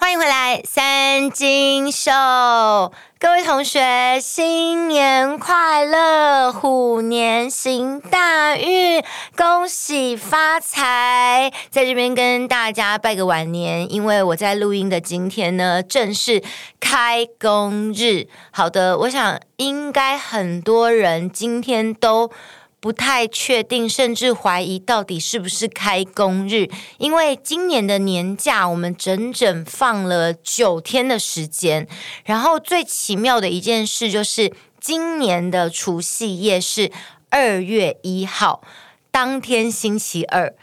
欢迎回来，三金秀，各位同学，新年快乐，虎年行大运，恭喜发财！在这边跟大家拜个晚年，因为我在录音的今天呢，正是开工日。好的，我想应该很多人今天都。不太确定，甚至怀疑到底是不是开工日，因为今年的年假我们整整放了九天的时间。然后最奇妙的一件事就是，今年的除夕夜是二月一号，当天星期二。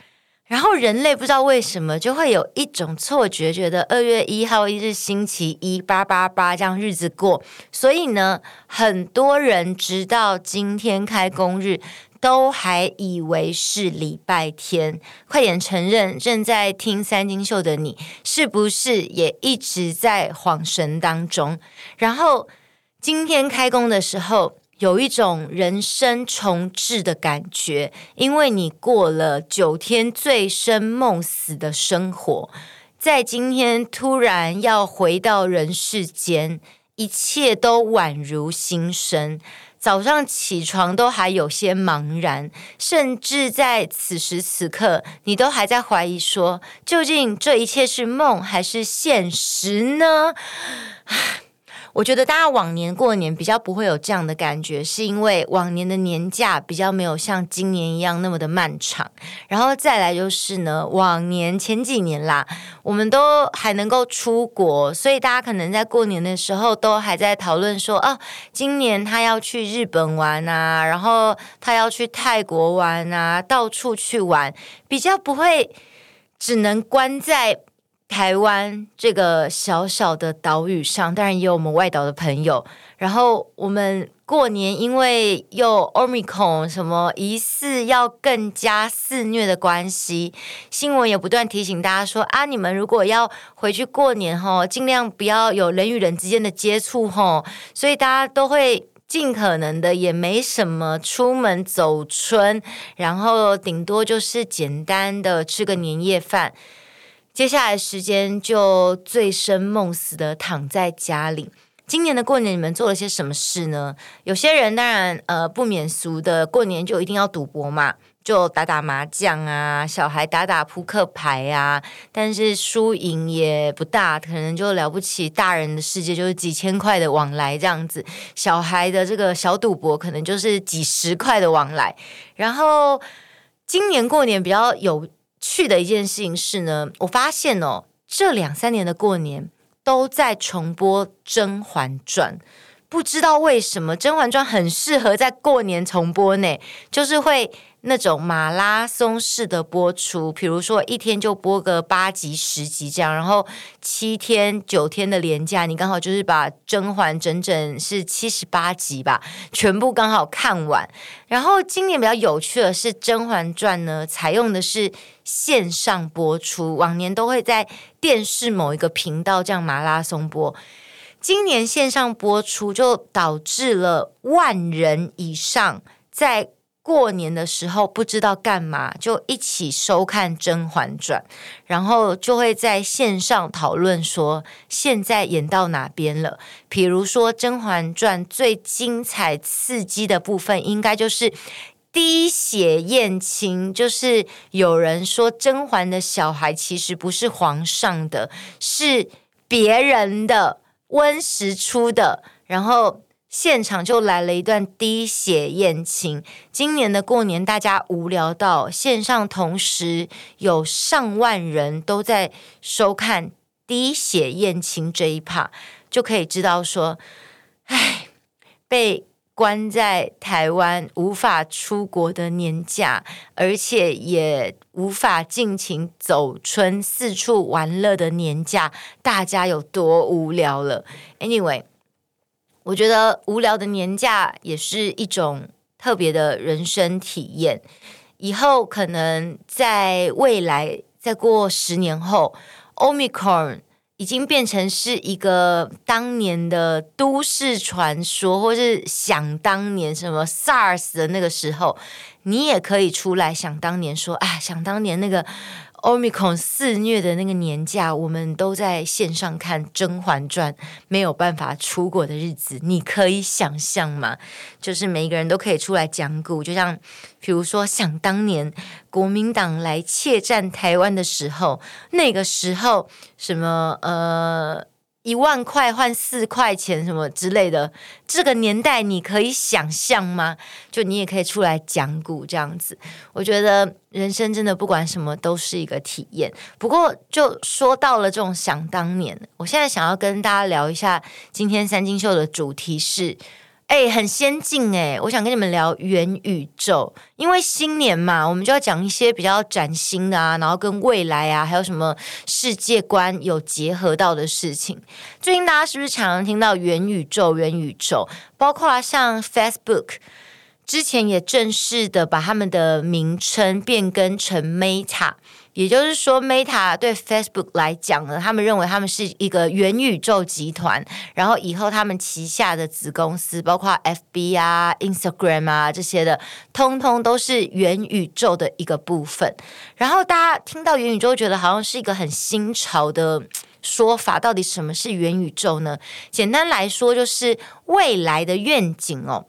然后人类不知道为什么就会有一种错觉，觉得二月一号一日星期一八八八这样日子过。所以呢，很多人直到今天开工日。都还以为是礼拜天，快点承认！正在听三金秀的你，是不是也一直在恍神当中？然后今天开工的时候，有一种人生重置的感觉，因为你过了九天醉生梦死的生活，在今天突然要回到人世间，一切都宛如新生。早上起床都还有些茫然，甚至在此时此刻，你都还在怀疑说，究竟这一切是梦还是现实呢？我觉得大家往年过年比较不会有这样的感觉，是因为往年的年假比较没有像今年一样那么的漫长。然后再来就是呢，往年前几年啦，我们都还能够出国，所以大家可能在过年的时候都还在讨论说，哦，今年他要去日本玩啊，然后他要去泰国玩啊，到处去玩，比较不会只能关在。台湾这个小小的岛屿上，当然也有我们外岛的朋友。然后我们过年因为又 Omicron 什么疑似要更加肆虐的关系，新闻也不断提醒大家说啊，你们如果要回去过年吼，尽量不要有人与人之间的接触吼。所以大家都会尽可能的也没什么出门走春，然后顶多就是简单的吃个年夜饭。接下来时间就醉生梦死的躺在家里。今年的过年你们做了些什么事呢？有些人当然呃不免俗的，过年就一定要赌博嘛，就打打麻将啊，小孩打打扑克牌啊。但是输赢也不大，可能就了不起。大人的世界就是几千块的往来这样子，小孩的这个小赌博可能就是几十块的往来。然后今年过年比较有。去的一件事情是呢，我发现哦，这两三年的过年都在重播《甄嬛传》，不知道为什么《甄嬛传》很适合在过年重播呢？就是会。那种马拉松式的播出，比如说一天就播个八集、十集这样，然后七天、九天的连假，你刚好就是把甄嬛整整是七十八集吧，全部刚好看完。然后今年比较有趣的是，《甄嬛传》呢采用的是线上播出，往年都会在电视某一个频道这样马拉松播，今年线上播出就导致了万人以上在。过年的时候不知道干嘛，就一起收看《甄嬛传》，然后就会在线上讨论说现在演到哪边了。比如说《甄嬛传》最精彩刺激的部分，应该就是滴血验亲，就是有人说甄嬛的小孩其实不是皇上的，是别人的温时初的，然后。现场就来了一段滴血验亲。今年的过年，大家无聊到线上，同时有上万人都在收看滴血验亲这一趴，就可以知道说，唉，被关在台湾无法出国的年假，而且也无法尽情走春、四处玩乐的年假，大家有多无聊了？Anyway。我觉得无聊的年假也是一种特别的人生体验。以后可能在未来，再过十年后，Omicron 已经变成是一个当年的都市传说，或是想当年什么 SARS 的那个时候，你也可以出来想当年说，啊，想当年那个 Omicron 肆虐的那个年假，我们都在线上看《甄嬛传》，没有办法出国的日子，你可以想象吗？就是每一个人都可以出来讲古，就像比如说，想当年国民党来窃占台湾的时候，那个时候什么呃。一万块换四块钱什么之类的，这个年代你可以想象吗？就你也可以出来讲古这样子。我觉得人生真的不管什么都是一个体验。不过就说到了这种想当年，我现在想要跟大家聊一下今天三金秀的主题是。哎，很先进哎！我想跟你们聊元宇宙，因为新年嘛，我们就要讲一些比较崭新的啊，然后跟未来啊，还有什么世界观有结合到的事情。最近大家是不是常常听到元宇宙？元宇宙，包括像 Facebook，之前也正式的把他们的名称变更成 Meta。也就是说，Meta 对 Facebook 来讲呢，他们认为他们是一个元宇宙集团，然后以后他们旗下的子公司，包括 FB 啊、Instagram 啊这些的，通通都是元宇宙的一个部分。然后大家听到元宇宙，觉得好像是一个很新潮的说法。到底什么是元宇宙呢？简单来说，就是未来的愿景哦。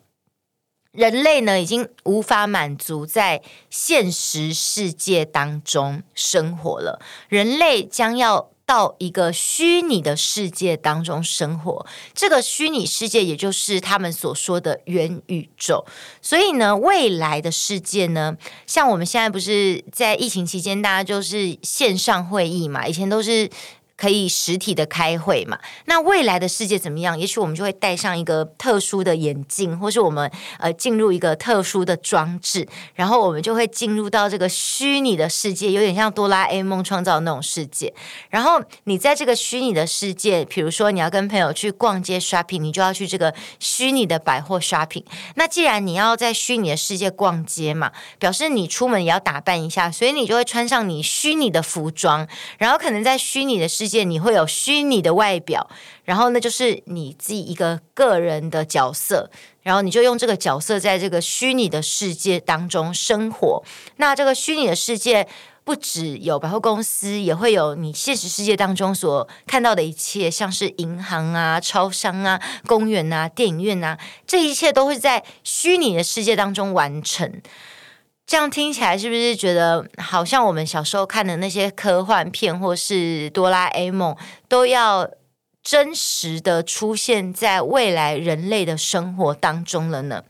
人类呢，已经无法满足在现实世界当中生活了。人类将要到一个虚拟的世界当中生活，这个虚拟世界也就是他们所说的元宇宙。所以呢，未来的世界呢，像我们现在不是在疫情期间，大家就是线上会议嘛，以前都是。可以实体的开会嘛？那未来的世界怎么样？也许我们就会戴上一个特殊的眼镜，或是我们呃进入一个特殊的装置，然后我们就会进入到这个虚拟的世界，有点像哆啦 A 梦创造的那种世界。然后你在这个虚拟的世界，比如说你要跟朋友去逛街 shopping，你就要去这个虚拟的百货 shopping。那既然你要在虚拟的世界逛街嘛，表示你出门也要打扮一下，所以你就会穿上你虚拟的服装，然后可能在虚拟的世。世界你会有虚拟的外表，然后那就是你自己一个个人的角色，然后你就用这个角色在这个虚拟的世界当中生活。那这个虚拟的世界不只有百货公司，也会有你现实世界当中所看到的一切，像是银行啊、超商啊、公园啊、电影院啊，这一切都会在虚拟的世界当中完成。这样听起来是不是觉得好像我们小时候看的那些科幻片，或是哆啦 A 梦，都要真实的出现在未来人类的生活当中了呢？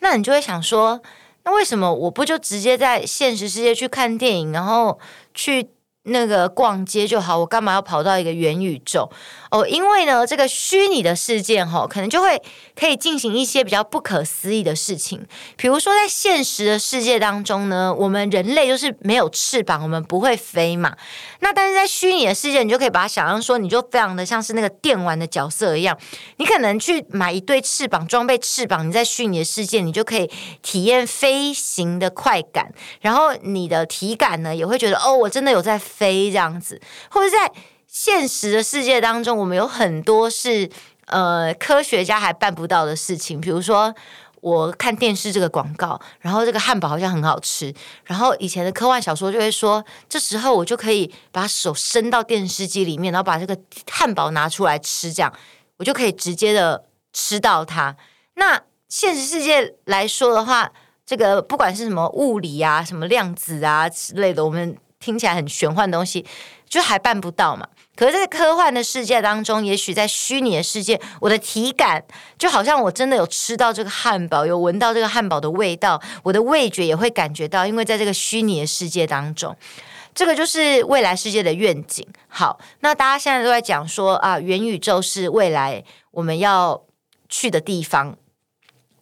那你就会想说，那为什么我不就直接在现实世界去看电影，然后去那个逛街就好？我干嘛要跑到一个元宇宙？哦，因为呢，这个虚拟的世界哈，可能就会。可以进行一些比较不可思议的事情，比如说在现实的世界当中呢，我们人类就是没有翅膀，我们不会飞嘛。那但是在虚拟的世界，你就可以把它想象说，你就非常的像是那个电玩的角色一样，你可能去买一对翅膀，装备翅膀，你在虚拟的世界，你就可以体验飞行的快感，然后你的体感呢也会觉得哦，我真的有在飞这样子。或者在现实的世界当中，我们有很多是。呃，科学家还办不到的事情，比如说我看电视这个广告，然后这个汉堡好像很好吃，然后以前的科幻小说就会说，这时候我就可以把手伸到电视机里面，然后把这个汉堡拿出来吃，这样我就可以直接的吃到它。那现实世界来说的话，这个不管是什么物理啊、什么量子啊之类的，我们听起来很玄幻的东西，就还办不到嘛。可是，在科幻的世界当中，也许在虚拟的世界，我的体感就好像我真的有吃到这个汉堡，有闻到这个汉堡的味道，我的味觉也会感觉到，因为在这个虚拟的世界当中，这个就是未来世界的愿景。好，那大家现在都在讲说啊，元宇宙是未来我们要去的地方，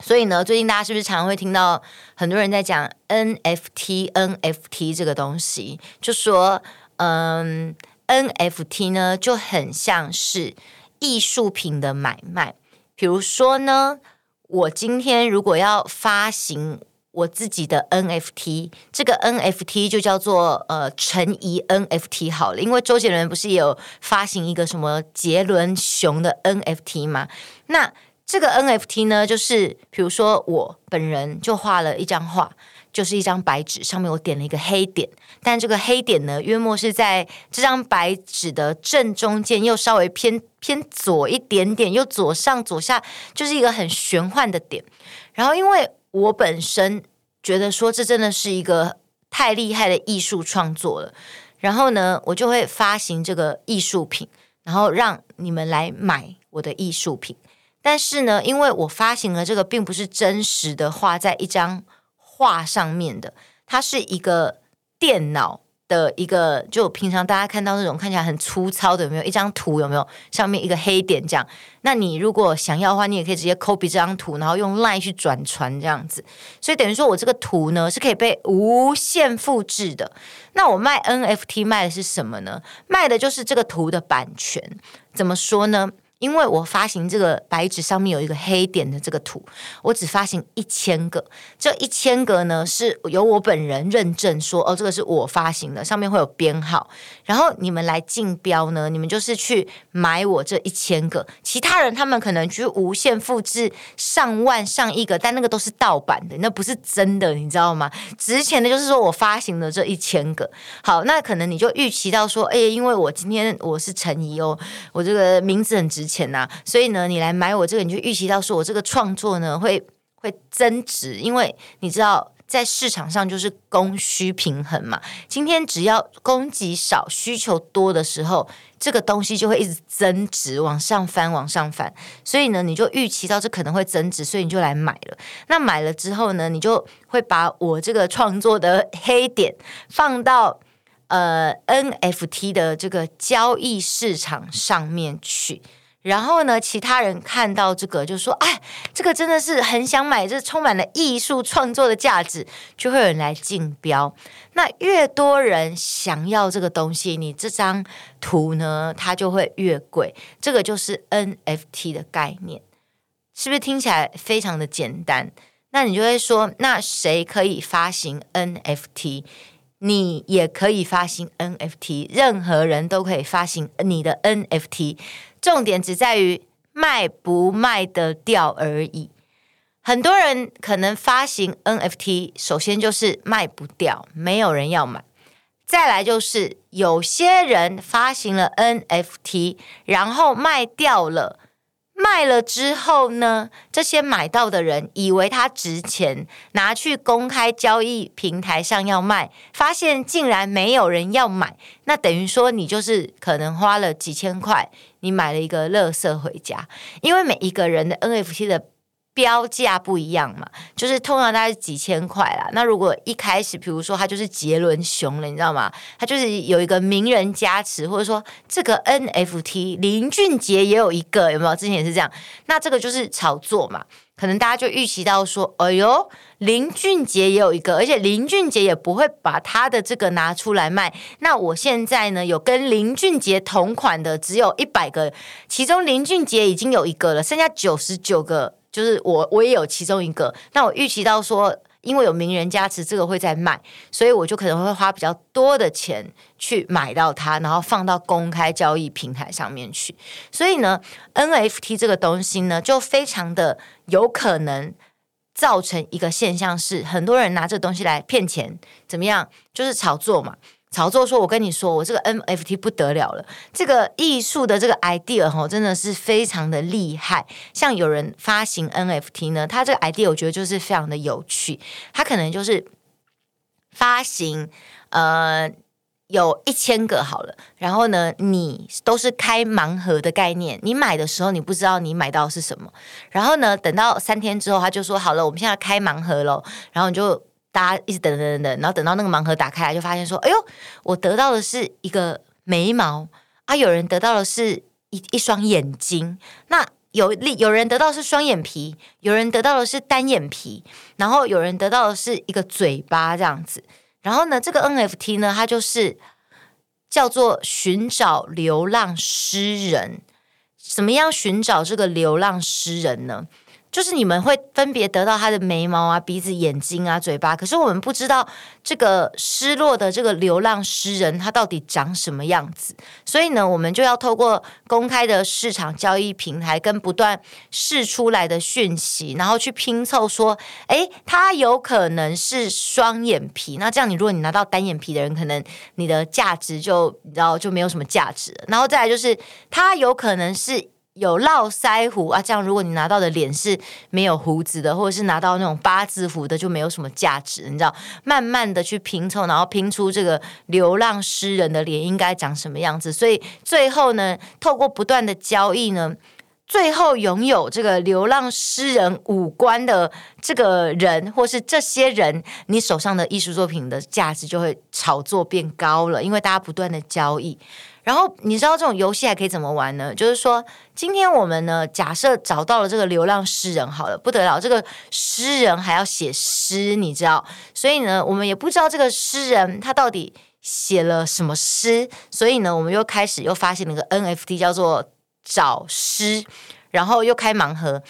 所以呢，最近大家是不是常常会听到很多人在讲 NFT，NFT 这个东西，就说嗯。NFT 呢，就很像是艺术品的买卖。比如说呢，我今天如果要发行我自己的 NFT，这个 NFT 就叫做呃陈怡 NFT 好了。因为周杰伦不是也有发行一个什么杰伦熊的 NFT 吗？那这个 NFT 呢，就是比如说我本人就画了一张画。就是一张白纸，上面我点了一个黑点，但这个黑点呢，约莫是在这张白纸的正中间，又稍微偏偏左一点点，又左上左下，就是一个很玄幻的点。然后，因为我本身觉得说这真的是一个太厉害的艺术创作了，然后呢，我就会发行这个艺术品，然后让你们来买我的艺术品。但是呢，因为我发行了这个，并不是真实的画在一张。画上面的，它是一个电脑的一个，就平常大家看到那种看起来很粗糙的，有没有一张图？有没有上面一个黑点这样？那你如果想要的话，你也可以直接 copy 这张图，然后用 Line 去转传这样子。所以等于说我这个图呢是可以被无限复制的。那我卖 NFT 卖的是什么呢？卖的就是这个图的版权。怎么说呢？因为我发行这个白纸上面有一个黑点的这个图，我只发行一千个，这一千个呢是由我本人认证说哦，这个是我发行的，上面会有编号。然后你们来竞标呢，你们就是去买我这一千个，其他人他们可能去无限复制上万上亿个，但那个都是盗版的，那不是真的，你知道吗？值钱的就是说我发行的这一千个。好，那可能你就预期到说，哎，因为我今天我是陈怡哦，我这个名字很值钱。钱呐，所以呢，你来买我这个，你就预期到说我这个创作呢会会增值，因为你知道在市场上就是供需平衡嘛。今天只要供给少、需求多的时候，这个东西就会一直增值，往上翻，往上翻。所以呢，你就预期到这可能会增值，所以你就来买了。那买了之后呢，你就会把我这个创作的黑点放到呃 NFT 的这个交易市场上面去。然后呢，其他人看到这个就说：“哎，这个真的是很想买，这充满了艺术创作的价值，就会有人来竞标。那越多人想要这个东西，你这张图呢，它就会越贵。这个就是 NFT 的概念，是不是听起来非常的简单？那你就会说，那谁可以发行 NFT？你也可以发行 NFT，任何人都可以发行你的 NFT。”重点只在于卖不卖得掉而已。很多人可能发行 NFT，首先就是卖不掉，没有人要买。再来就是有些人发行了 NFT，然后卖掉了。卖了之后呢，这些买到的人以为它值钱，拿去公开交易平台上要卖，发现竟然没有人要买，那等于说你就是可能花了几千块，你买了一个垃圾回家，因为每一个人的 NFT 的。标价不一样嘛，就是通常大概是几千块啦。那如果一开始，比如说他就是杰伦熊了，你知道吗？他就是有一个名人加持，或者说这个 NFT 林俊杰也有一个，有没有？之前也是这样。那这个就是炒作嘛，可能大家就预期到说，哎呦，林俊杰也有一个，而且林俊杰也不会把他的这个拿出来卖。那我现在呢，有跟林俊杰同款的只有一百个，其中林俊杰已经有一个了，剩下九十九个。就是我，我也有其中一个。那我预期到说，因为有名人加持，这个会在卖，所以我就可能会花比较多的钱去买到它，然后放到公开交易平台上面去。所以呢，NFT 这个东西呢，就非常的有可能造成一个现象，是很多人拿这东西来骗钱，怎么样？就是炒作嘛。炒作说：“我跟你说，我这个 NFT 不得了了，这个艺术的这个 idea 哈，真的是非常的厉害。像有人发行 NFT 呢，他这个 idea 我觉得就是非常的有趣。他可能就是发行呃有一千个好了，然后呢，你都是开盲盒的概念，你买的时候你不知道你买到是什么，然后呢，等到三天之后，他就说好了，我们现在开盲盒喽，然后你就。”大家一直等等等等，然后等到那个盲盒打开来，就发现说：“哎呦，我得到的是一个眉毛啊！有人得到的是一一双眼睛，那有有人得到的是双眼皮，有人得到的是单眼皮，然后有人得到的是一个嘴巴这样子。然后呢，这个 NFT 呢，它就是叫做寻找流浪诗人。怎么样寻找这个流浪诗人呢？”就是你们会分别得到他的眉毛啊、鼻子、眼睛啊、嘴巴，可是我们不知道这个失落的这个流浪诗人他到底长什么样子。所以呢，我们就要透过公开的市场交易平台跟不断试出来的讯息，然后去拼凑说，诶，他有可能是双眼皮。那这样，你如果你拿到单眼皮的人，可能你的价值就然后就没有什么价值。然后再来就是，他有可能是。有络腮胡啊，这样如果你拿到的脸是没有胡子的，或者是拿到那种八字胡的，就没有什么价值。你知道，慢慢的去拼凑，然后拼出这个流浪诗人的脸应该长什么样子。所以最后呢，透过不断的交易呢，最后拥有这个流浪诗人五官的这个人，或是这些人，你手上的艺术作品的价值就会炒作变高了，因为大家不断的交易。然后你知道这种游戏还可以怎么玩呢？就是说，今天我们呢，假设找到了这个流浪诗人，好了，不得了，这个诗人还要写诗，你知道，所以呢，我们也不知道这个诗人他到底写了什么诗，所以呢，我们又开始又发现了一个 NFT 叫做找诗，然后又开盲盒，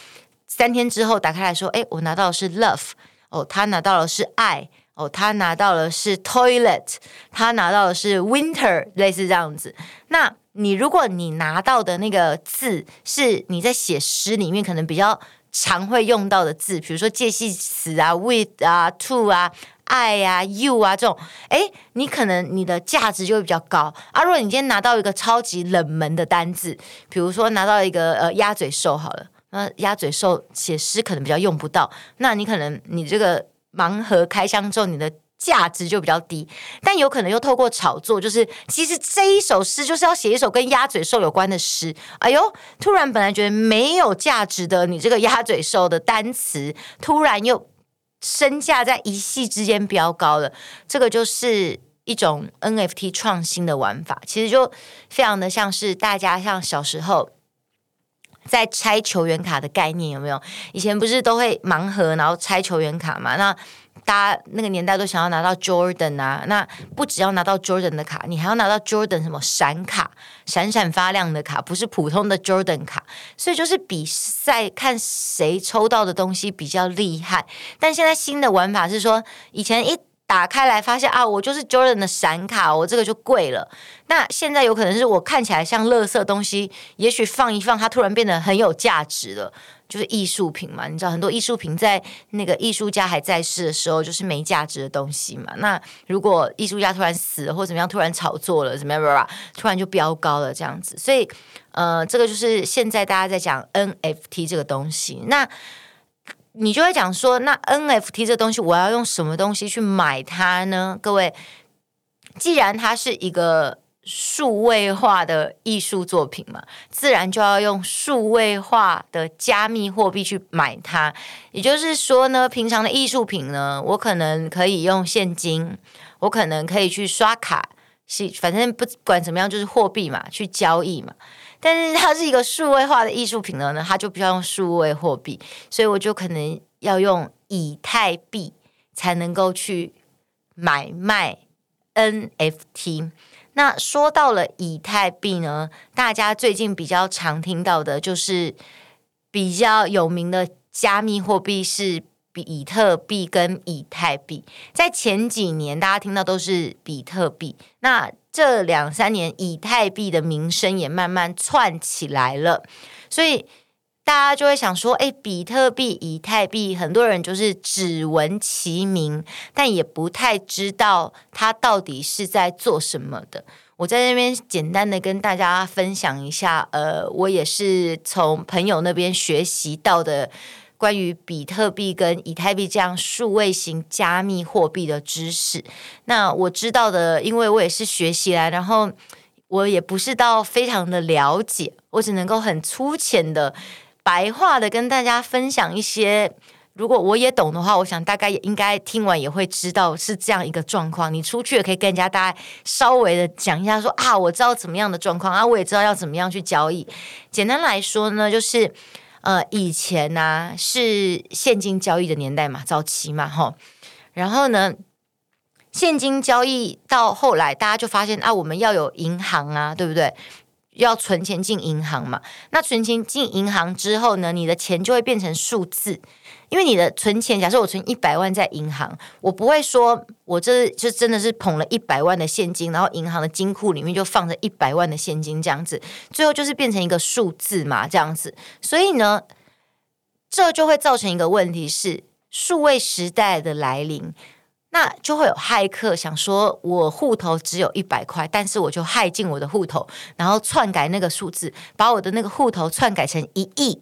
三天之后打开来说，哎，我拿到的是 love，哦，他拿到的是爱。哦，他拿到的是 toilet，他拿到的是 winter，类似这样子。那你如果你拿到的那个字是你在写诗里面可能比较常会用到的字，比如说介系词啊，with 啊，to 啊，爱啊，you 啊这种，诶，你可能你的价值就会比较高。啊，如果你今天拿到一个超级冷门的单字，比如说拿到一个呃鸭嘴兽好了，那鸭嘴兽写诗可能比较用不到，那你可能你这个。盲盒开箱之后，你的价值就比较低，但有可能又透过炒作，就是其实这一首诗就是要写一首跟鸭嘴兽有关的诗。哎呦，突然本来觉得没有价值的你这个鸭嘴兽的单词，突然又身价在一夕之间飙高了。这个就是一种 NFT 创新的玩法，其实就非常的像是大家像小时候。在拆球员卡的概念有没有？以前不是都会盲盒，然后拆球员卡嘛？那大家那个年代都想要拿到 Jordan 啊，那不只要拿到 Jordan 的卡，你还要拿到 Jordan 什么闪卡，闪闪发亮的卡，不是普通的 Jordan 卡。所以就是比赛看谁抽到的东西比较厉害。但现在新的玩法是说，以前一。打开来发现啊，我就是 Jordan 的闪卡，我这个就贵了。那现在有可能是我看起来像垃圾东西，也许放一放，它突然变得很有价值了，就是艺术品嘛。你知道很多艺术品在那个艺术家还在世的时候，就是没价值的东西嘛。那如果艺术家突然死了或怎么样，突然炒作了怎么样，突然就飙高了这样子。所以呃，这个就是现在大家在讲 NFT 这个东西。那你就会讲说，那 NFT 这东西，我要用什么东西去买它呢？各位，既然它是一个数位化的艺术作品嘛，自然就要用数位化的加密货币去买它。也就是说呢，平常的艺术品呢，我可能可以用现金，我可能可以去刷卡，是反正不管怎么样，就是货币嘛，去交易嘛。但是它是一个数位化的艺术品呢，它就必须要用数位货币，所以我就可能要用以太币才能够去买卖 NFT。那说到了以太币呢，大家最近比较常听到的就是比较有名的加密货币是比特币跟以太币。在前几年，大家听到都是比特币，那。这两三年，以太币的名声也慢慢窜起来了，所以大家就会想说：哎，比特币、以太币，很多人就是只闻其名，但也不太知道它到底是在做什么的。我在那边简单的跟大家分享一下，呃，我也是从朋友那边学习到的。关于比特币跟以太币这样数位型加密货币的知识，那我知道的，因为我也是学习来，然后我也不是到非常的了解，我只能够很粗浅的白话的跟大家分享一些。如果我也懂的话，我想大概也应该听完也会知道是这样一个状况。你出去也可以跟人家大概稍微的讲一下，说啊，我知道怎么样的状况啊，我也知道要怎么样去交易。简单来说呢，就是。呃，以前呢、啊、是现金交易的年代嘛，早期嘛，哈，然后呢，现金交易到后来，大家就发现啊，我们要有银行啊，对不对？要存钱进银行嘛。那存钱进银行之后呢，你的钱就会变成数字。因为你的存钱，假设我存一百万在银行，我不会说我这就真的是捧了一百万的现金，然后银行的金库里面就放着一百万的现金这样子，最后就是变成一个数字嘛，这样子。所以呢，这就会造成一个问题是数位时代的来临，那就会有骇客想说，我户头只有一百块，但是我就骇进我的户头，然后篡改那个数字，把我的那个户头篡改成一亿。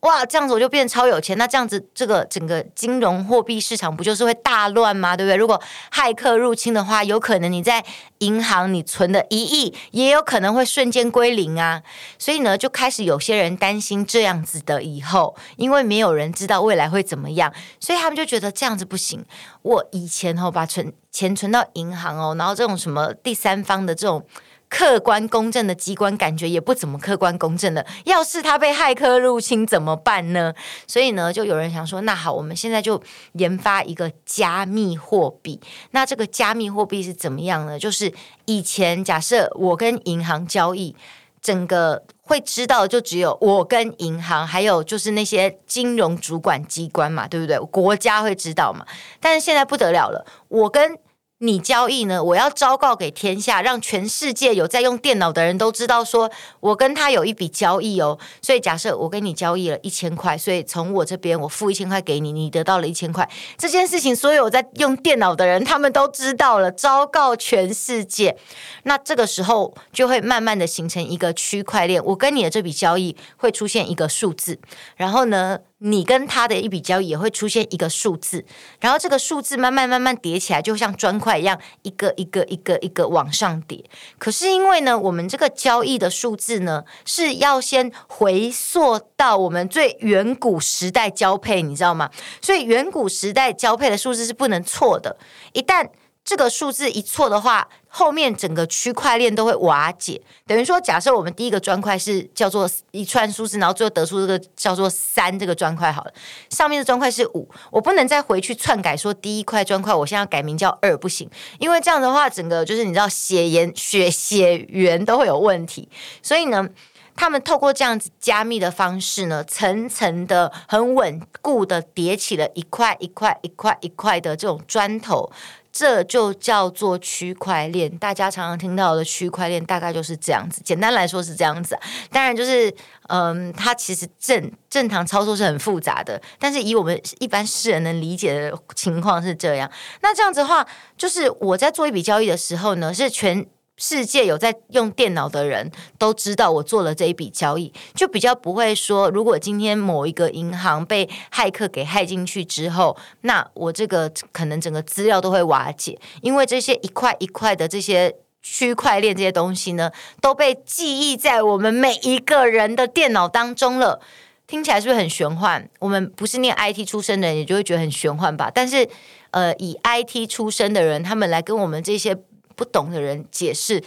哇，这样子我就变超有钱，那这样子这个整个金融货币市场不就是会大乱吗？对不对？如果骇客入侵的话，有可能你在银行你存的一亿，也有可能会瞬间归零啊。所以呢，就开始有些人担心这样子的以后，因为没有人知道未来会怎么样，所以他们就觉得这样子不行。我以前哦，把存钱存到银行哦，然后这种什么第三方的这种。客观公正的机关感觉也不怎么客观公正的。要是他被骇客入侵怎么办呢？所以呢，就有人想说，那好，我们现在就研发一个加密货币。那这个加密货币是怎么样呢？就是以前假设我跟银行交易，整个会知道就只有我跟银行，还有就是那些金融主管机关嘛，对不对？国家会知道嘛。但是现在不得了了，我跟你交易呢？我要昭告给天下，让全世界有在用电脑的人都知道，说我跟他有一笔交易哦。所以假设我跟你交易了一千块，所以从我这边我付一千块给你，你得到了一千块。这件事情，所有在用电脑的人他们都知道了，昭告全世界。那这个时候就会慢慢的形成一个区块链。我跟你的这笔交易会出现一个数字，然后呢，你跟他的一笔交易也会出现一个数字，然后这个数字慢慢慢慢叠起来，就像砖块一样，一个一个一个一个往上叠。可是因为呢，我们这个交易的数字呢，是要先回溯到我们最远古时代交配，你知道吗？所以远古时代交配的数字是不能错的，一旦。这个数字一错的话，后面整个区块链都会瓦解。等于说，假设我们第一个砖块是叫做一串数字，然后最后得出这个叫做三这个砖块好了，上面的砖块是五，我不能再回去篡改说第一块砖块，我现在要改名叫二不行，因为这样的话，整个就是你知道血缘血血缘都会有问题。所以呢，他们透过这样子加密的方式呢，层层的很稳固的叠起了一块一块一块一块的这种砖头。这就叫做区块链，大家常常听到的区块链大概就是这样子。简单来说是这样子，当然就是，嗯，它其实正正常操作是很复杂的，但是以我们一般世人能理解的情况是这样。那这样子的话，就是我在做一笔交易的时候呢，是全。世界有在用电脑的人都知道我做了这一笔交易，就比较不会说，如果今天某一个银行被骇客给骇进去之后，那我这个可能整个资料都会瓦解，因为这些一块一块的这些区块链这些东西呢，都被记忆在我们每一个人的电脑当中了。听起来是不是很玄幻？我们不是念 IT 出身的人，也就会觉得很玄幻吧？但是，呃，以 IT 出身的人，他们来跟我们这些。不懂的人解释，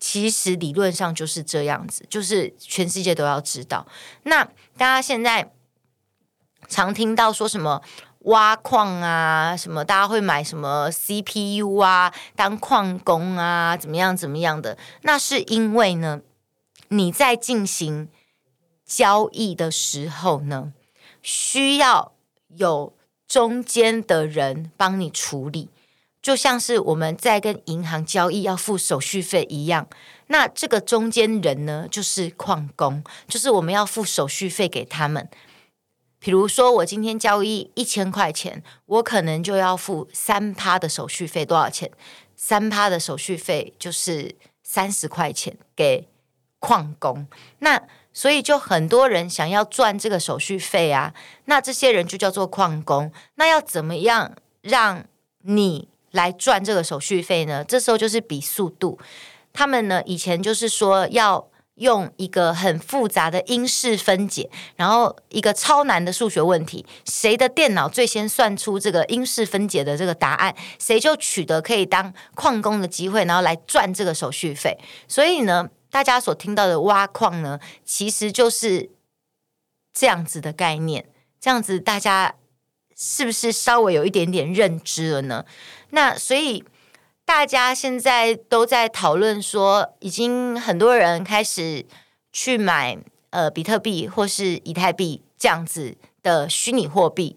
其实理论上就是这样子，就是全世界都要知道。那大家现在常听到说什么挖矿啊，什么大家会买什么 CPU 啊，当矿工啊，怎么样怎么样的？那是因为呢，你在进行交易的时候呢，需要有中间的人帮你处理。就像是我们在跟银行交易要付手续费一样，那这个中间人呢，就是矿工，就是我们要付手续费给他们。比如说，我今天交易一千块钱，我可能就要付三趴的手续费，多少钱？三趴的手续费就是三十块钱给矿工。那所以就很多人想要赚这个手续费啊，那这些人就叫做矿工。那要怎么样让你来赚这个手续费呢？这时候就是比速度。他们呢，以前就是说要用一个很复杂的因式分解，然后一个超难的数学问题，谁的电脑最先算出这个因式分解的这个答案，谁就取得可以当矿工的机会，然后来赚这个手续费。所以呢，大家所听到的挖矿呢，其实就是这样子的概念。这样子大家是不是稍微有一点点认知了呢？那所以大家现在都在讨论说，已经很多人开始去买呃比特币或是以太币这样子的虚拟货币。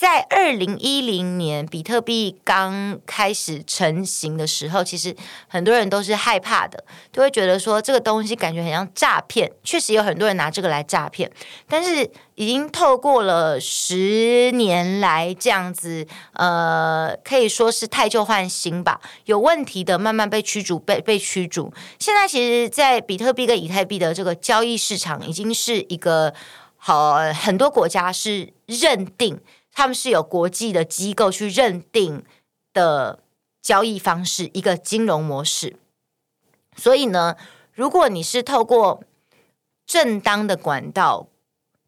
在二零一零年，比特币刚开始成型的时候，其实很多人都是害怕的，都会觉得说这个东西感觉很像诈骗。确实有很多人拿这个来诈骗，但是已经透过了十年来这样子，呃，可以说是汰旧换新吧。有问题的慢慢被驱逐，被被驱逐。现在其实，在比特币跟以太币的这个交易市场，已经是一个好很多国家是认定。他们是有国际的机构去认定的交易方式，一个金融模式。所以呢，如果你是透过正当的管道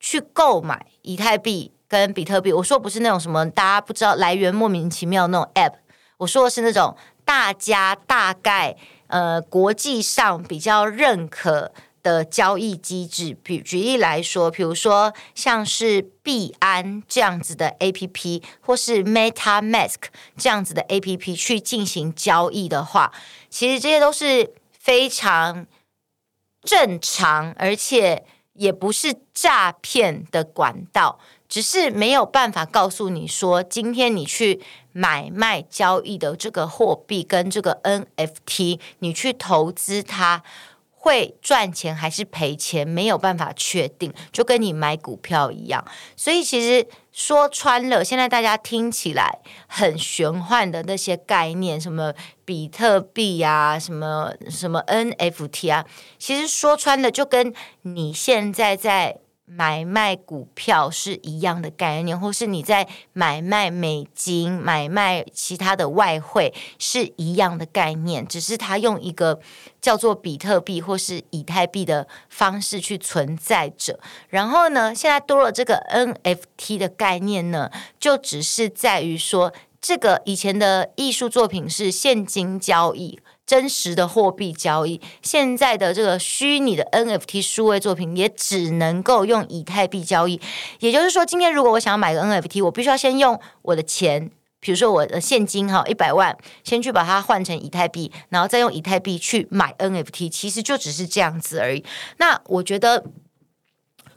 去购买以太币跟比特币，我说不是那种什么大家不知道来源莫名其妙那种 App，我说的是那种大家大概呃国际上比较认可。的交易机制，比举例来说，比如说像是币安这样子的 APP，或是 MetaMask 这样子的 APP 去进行交易的话，其实这些都是非常正常，而且也不是诈骗的管道，只是没有办法告诉你说，今天你去买卖交易的这个货币跟这个 NFT，你去投资它。会赚钱还是赔钱，没有办法确定，就跟你买股票一样。所以其实说穿了，现在大家听起来很玄幻的那些概念，什么比特币啊，什么什么 NFT 啊，其实说穿了，就跟你现在在。买卖股票是一样的概念，或是你在买卖美金、买卖其他的外汇是一样的概念，只是它用一个叫做比特币或是以太币的方式去存在着。然后呢，现在多了这个 NFT 的概念呢，就只是在于说，这个以前的艺术作品是现金交易。真实的货币交易，现在的这个虚拟的 NFT 数位作品也只能够用以太币交易。也就是说，今天如果我想要买个 NFT，我必须要先用我的钱，比如说我的现金哈一百万，先去把它换成以太币，然后再用以太币去买 NFT。其实就只是这样子而已。那我觉得。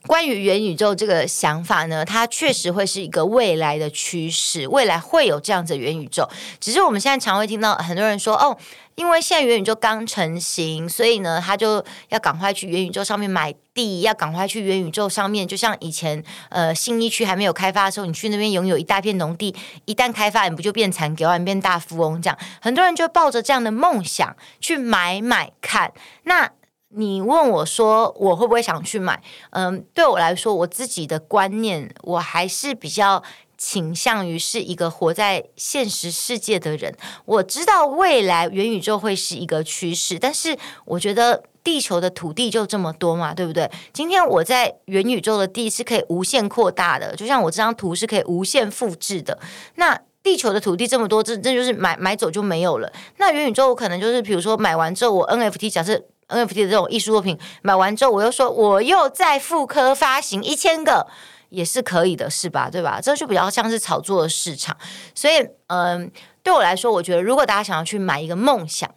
关于元宇宙这个想法呢，它确实会是一个未来的趋势，未来会有这样子的元宇宙。只是我们现在常会听到很多人说，哦，因为现在元宇宙刚成型，所以呢，他就要赶快去元宇宙上面买地，要赶快去元宇宙上面，就像以前呃信一区还没有开发的时候，你去那边拥有一大片农地，一旦开发，你不就变残给万变大富翁这样？很多人就抱着这样的梦想去买买看，那。你问我说我会不会想去买？嗯，对我来说，我自己的观念，我还是比较倾向于是一个活在现实世界的人。我知道未来元宇宙会是一个趋势，但是我觉得地球的土地就这么多嘛，对不对？今天我在元宇宙的地是可以无限扩大的，就像我这张图是可以无限复制的。那地球的土地这么多，这这就是买买走就没有了。那元宇宙我可能就是，比如说买完之后，我 NFT 假设。NFT 的这种艺术作品买完之后，我又说我又再复刻发行一千个，也是可以的，是吧？对吧？这就比较像是炒作的市场。所以，嗯，对我来说，我觉得如果大家想要去买一个梦想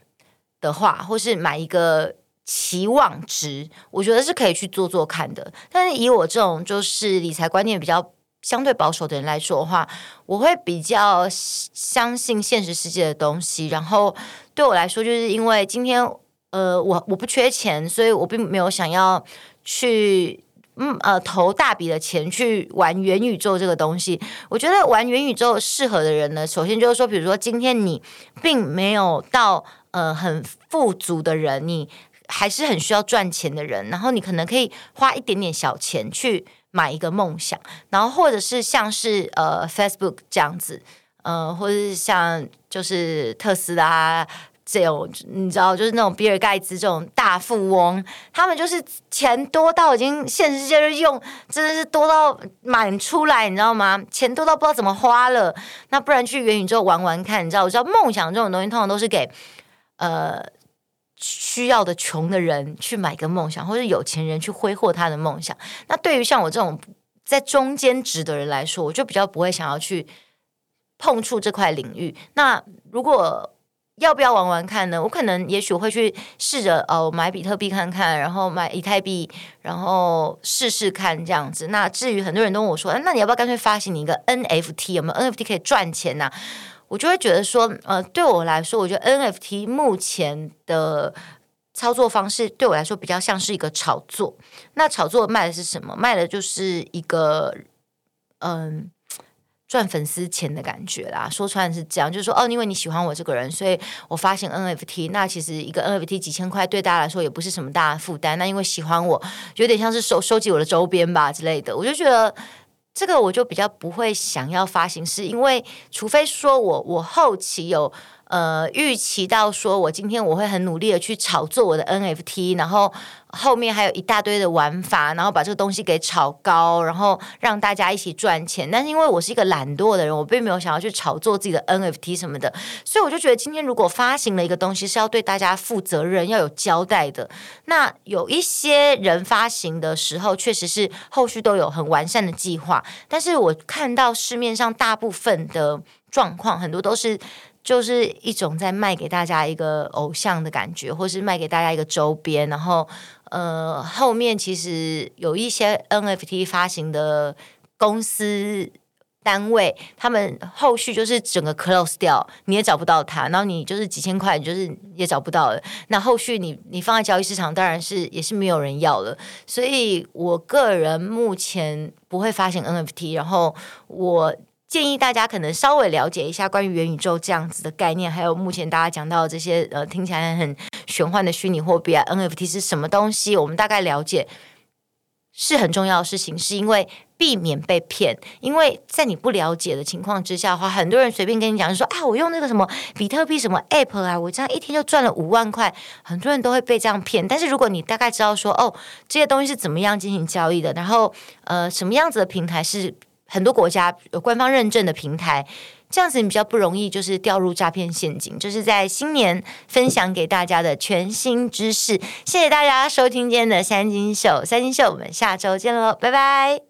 的话，或是买一个期望值，我觉得是可以去做做看的。但是以我这种就是理财观念比较相对保守的人来说的话，我会比较相信现实世界的东西。然后对我来说，就是因为今天。呃，我我不缺钱，所以我并没有想要去嗯呃投大笔的钱去玩元宇宙这个东西。我觉得玩元宇宙适合的人呢，首先就是说，比如说今天你并没有到呃很富足的人，你还是很需要赚钱的人，然后你可能可以花一点点小钱去买一个梦想，然后或者是像是呃 Facebook 这样子，呃，或者是像就是特斯拉。这种你知道，就是那种比尔盖茨这种大富翁，他们就是钱多到已经现实世界用，真的是多到满出来，你知道吗？钱多到不知道怎么花了。那不然去元宇宙玩玩看，你知道？我知道梦想这种东西通常都是给呃需要的穷的人去买个梦想，或者有钱人去挥霍他的梦想。那对于像我这种在中间值的人来说，我就比较不会想要去碰触这块领域。那如果要不要玩玩看呢？我可能也许会去试着哦买比特币看看，然后买以太币，然后试试看这样子。那至于很多人都问我说，那你要不要干脆发行你一个 NFT？有没有 NFT 可以赚钱呢、我就会觉得说，呃，对我来说，我觉得 NFT 目前的操作方式对我来说比较像是一个炒作。那炒作卖的是什么？卖的就是一个嗯。赚粉丝钱的感觉啦，说穿是这样，就是说哦，因为你喜欢我这个人，所以我发行 NFT。那其实一个 NFT 几千块，对大家来说也不是什么大的负担。那因为喜欢我，有点像是收收集我的周边吧之类的。我就觉得这个我就比较不会想要发行，是因为除非说我我后期有。呃，预期到说，我今天我会很努力的去炒作我的 NFT，然后后面还有一大堆的玩法，然后把这个东西给炒高，然后让大家一起赚钱。但是因为我是一个懒惰的人，我并没有想要去炒作自己的 NFT 什么的，所以我就觉得今天如果发行了一个东西是要对大家负责任、要有交代的，那有一些人发行的时候确实是后续都有很完善的计划，但是我看到市面上大部分的状况，很多都是。就是一种在卖给大家一个偶像的感觉，或是卖给大家一个周边，然后呃，后面其实有一些 NFT 发行的公司单位，他们后续就是整个 close 掉，你也找不到它，然后你就是几千块，你就是也找不到了。那后续你你放在交易市场，当然是也是没有人要了。所以我个人目前不会发行 NFT，然后我。建议大家可能稍微了解一下关于元宇宙这样子的概念，还有目前大家讲到的这些呃听起来很玄幻的虚拟货币啊，NFT 是什么东西？我们大概了解是很重要的事情，是因为避免被骗。因为在你不了解的情况之下的话，很多人随便跟你讲说啊，我用那个什么比特币什么 App 啊，我这样一天就赚了五万块，很多人都会被这样骗。但是如果你大概知道说哦，这些东西是怎么样进行交易的，然后呃什么样子的平台是。很多国家有官方认证的平台，这样子你比较不容易就是掉入诈骗陷阱。就是在新年分享给大家的全新知识，谢谢大家收听今天的三金秀，三金秀，我们下周见喽，拜拜。